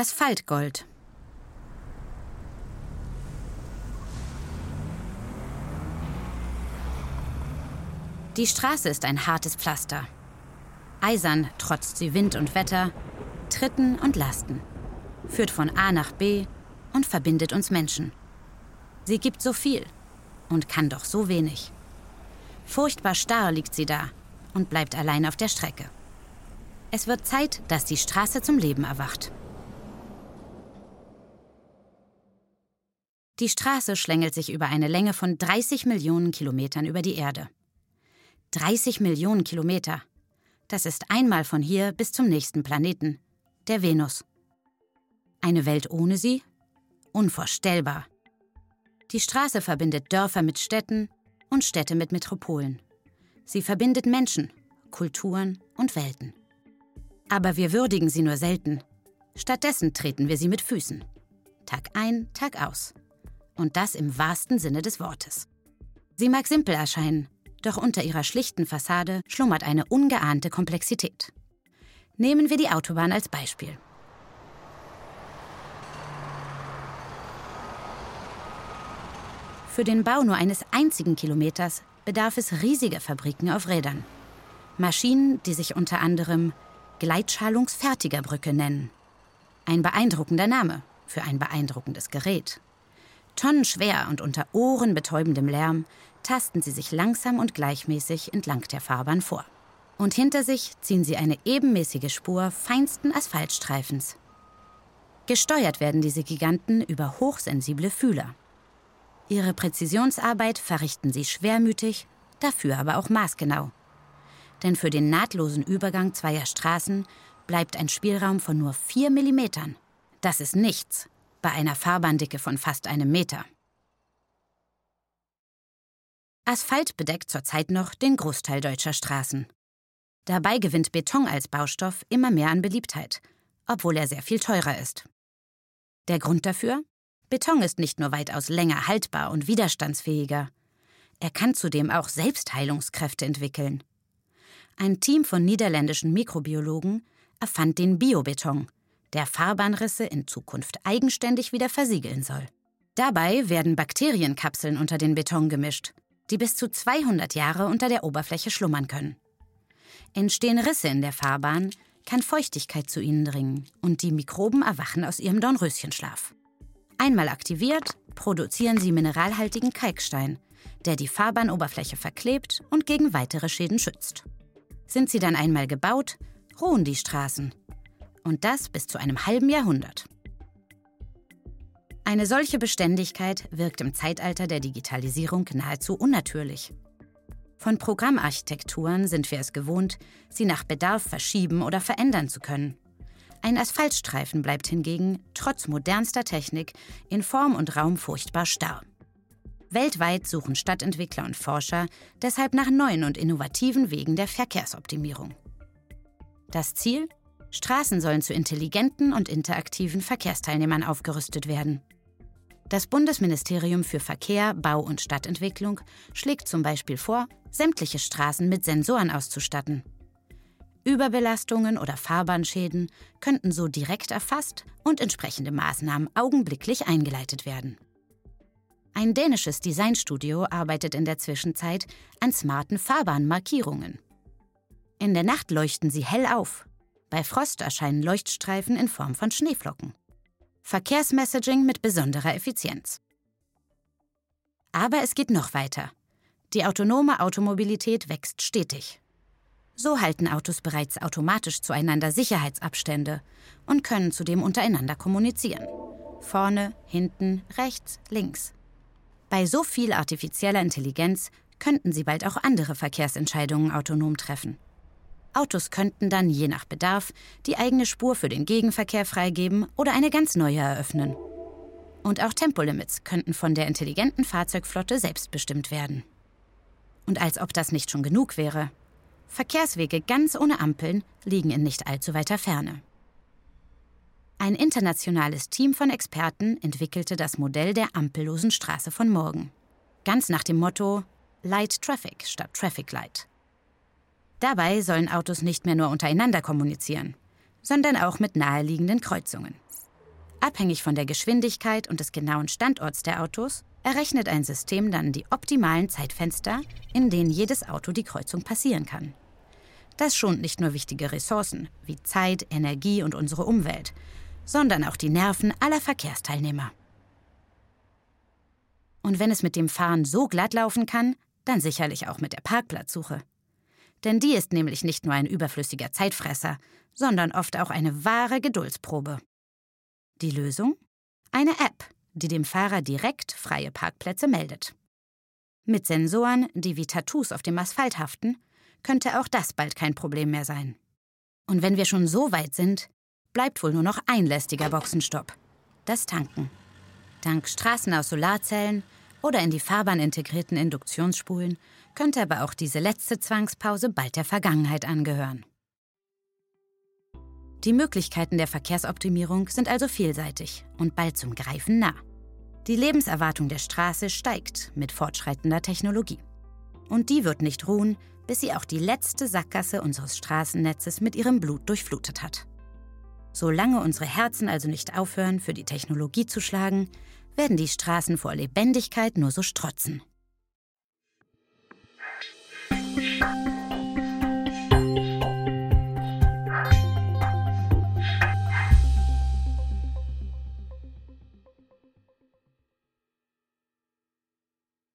Asphaltgold. Die Straße ist ein hartes Pflaster. Eisern trotzt sie Wind und Wetter, Tritten und Lasten, führt von A nach B und verbindet uns Menschen. Sie gibt so viel und kann doch so wenig. Furchtbar starr liegt sie da und bleibt allein auf der Strecke. Es wird Zeit, dass die Straße zum Leben erwacht. Die Straße schlängelt sich über eine Länge von 30 Millionen Kilometern über die Erde. 30 Millionen Kilometer. Das ist einmal von hier bis zum nächsten Planeten, der Venus. Eine Welt ohne sie? Unvorstellbar. Die Straße verbindet Dörfer mit Städten und Städte mit Metropolen. Sie verbindet Menschen, Kulturen und Welten. Aber wir würdigen sie nur selten. Stattdessen treten wir sie mit Füßen. Tag ein, Tag aus. Und das im wahrsten Sinne des Wortes. Sie mag simpel erscheinen, doch unter ihrer schlichten Fassade schlummert eine ungeahnte Komplexität. Nehmen wir die Autobahn als Beispiel. Für den Bau nur eines einzigen Kilometers bedarf es riesiger Fabriken auf Rädern. Maschinen, die sich unter anderem Gleitschalungsfertigerbrücke nennen. Ein beeindruckender Name für ein beeindruckendes Gerät. Tonnenschwer und unter ohrenbetäubendem Lärm tasten sie sich langsam und gleichmäßig entlang der Fahrbahn vor. Und hinter sich ziehen sie eine ebenmäßige Spur feinsten Asphaltstreifens. Gesteuert werden diese Giganten über hochsensible Fühler. Ihre Präzisionsarbeit verrichten sie schwermütig, dafür aber auch maßgenau. Denn für den nahtlosen Übergang zweier Straßen bleibt ein Spielraum von nur vier Millimetern. Das ist nichts bei einer Fahrbahndicke von fast einem Meter. Asphalt bedeckt zurzeit noch den Großteil deutscher Straßen. Dabei gewinnt Beton als Baustoff immer mehr an Beliebtheit, obwohl er sehr viel teurer ist. Der Grund dafür? Beton ist nicht nur weitaus länger haltbar und widerstandsfähiger, er kann zudem auch Selbstheilungskräfte entwickeln. Ein Team von niederländischen Mikrobiologen erfand den Biobeton, der Fahrbahnrisse in Zukunft eigenständig wieder versiegeln soll. Dabei werden Bakterienkapseln unter den Beton gemischt, die bis zu 200 Jahre unter der Oberfläche schlummern können. Entstehen Risse in der Fahrbahn, kann Feuchtigkeit zu ihnen dringen und die Mikroben erwachen aus ihrem Dornröschenschlaf. Einmal aktiviert, produzieren sie mineralhaltigen Kalkstein, der die Fahrbahnoberfläche verklebt und gegen weitere Schäden schützt. Sind sie dann einmal gebaut, ruhen die Straßen. Und das bis zu einem halben Jahrhundert. Eine solche Beständigkeit wirkt im Zeitalter der Digitalisierung nahezu unnatürlich. Von Programmarchitekturen sind wir es gewohnt, sie nach Bedarf verschieben oder verändern zu können. Ein Asphaltstreifen bleibt hingegen, trotz modernster Technik, in Form und Raum furchtbar starr. Weltweit suchen Stadtentwickler und Forscher deshalb nach neuen und innovativen Wegen der Verkehrsoptimierung. Das Ziel? Straßen sollen zu intelligenten und interaktiven Verkehrsteilnehmern aufgerüstet werden. Das Bundesministerium für Verkehr, Bau und Stadtentwicklung schlägt zum Beispiel vor, sämtliche Straßen mit Sensoren auszustatten. Überbelastungen oder Fahrbahnschäden könnten so direkt erfasst und entsprechende Maßnahmen augenblicklich eingeleitet werden. Ein dänisches Designstudio arbeitet in der Zwischenzeit an smarten Fahrbahnmarkierungen. In der Nacht leuchten sie hell auf. Bei Frost erscheinen Leuchtstreifen in Form von Schneeflocken. Verkehrsmessaging mit besonderer Effizienz. Aber es geht noch weiter. Die autonome Automobilität wächst stetig. So halten Autos bereits automatisch zueinander Sicherheitsabstände und können zudem untereinander kommunizieren. Vorne, hinten, rechts, links. Bei so viel artifizieller Intelligenz könnten sie bald auch andere Verkehrsentscheidungen autonom treffen. Autos könnten dann je nach Bedarf die eigene Spur für den Gegenverkehr freigeben oder eine ganz neue eröffnen. Und auch Tempolimits könnten von der intelligenten Fahrzeugflotte selbst bestimmt werden. Und als ob das nicht schon genug wäre, Verkehrswege ganz ohne Ampeln liegen in nicht allzu weiter Ferne. Ein internationales Team von Experten entwickelte das Modell der ampellosen Straße von morgen. Ganz nach dem Motto Light Traffic statt Traffic Light. Dabei sollen Autos nicht mehr nur untereinander kommunizieren, sondern auch mit naheliegenden Kreuzungen. Abhängig von der Geschwindigkeit und des genauen Standorts der Autos errechnet ein System dann die optimalen Zeitfenster, in denen jedes Auto die Kreuzung passieren kann. Das schont nicht nur wichtige Ressourcen wie Zeit, Energie und unsere Umwelt, sondern auch die Nerven aller Verkehrsteilnehmer. Und wenn es mit dem Fahren so glatt laufen kann, dann sicherlich auch mit der Parkplatzsuche. Denn die ist nämlich nicht nur ein überflüssiger Zeitfresser, sondern oft auch eine wahre Geduldsprobe. Die Lösung? Eine App, die dem Fahrer direkt freie Parkplätze meldet. Mit Sensoren, die wie Tattoos auf dem Asphalt haften, könnte auch das bald kein Problem mehr sein. Und wenn wir schon so weit sind, bleibt wohl nur noch ein lästiger Boxenstopp. Das Tanken. Dank Straßen aus Solarzellen oder in die Fahrbahn integrierten Induktionsspulen könnte aber auch diese letzte Zwangspause bald der Vergangenheit angehören. Die Möglichkeiten der Verkehrsoptimierung sind also vielseitig und bald zum Greifen nah. Die Lebenserwartung der Straße steigt mit fortschreitender Technologie. Und die wird nicht ruhen, bis sie auch die letzte Sackgasse unseres Straßennetzes mit ihrem Blut durchflutet hat. Solange unsere Herzen also nicht aufhören, für die Technologie zu schlagen, werden die Straßen vor Lebendigkeit nur so strotzen.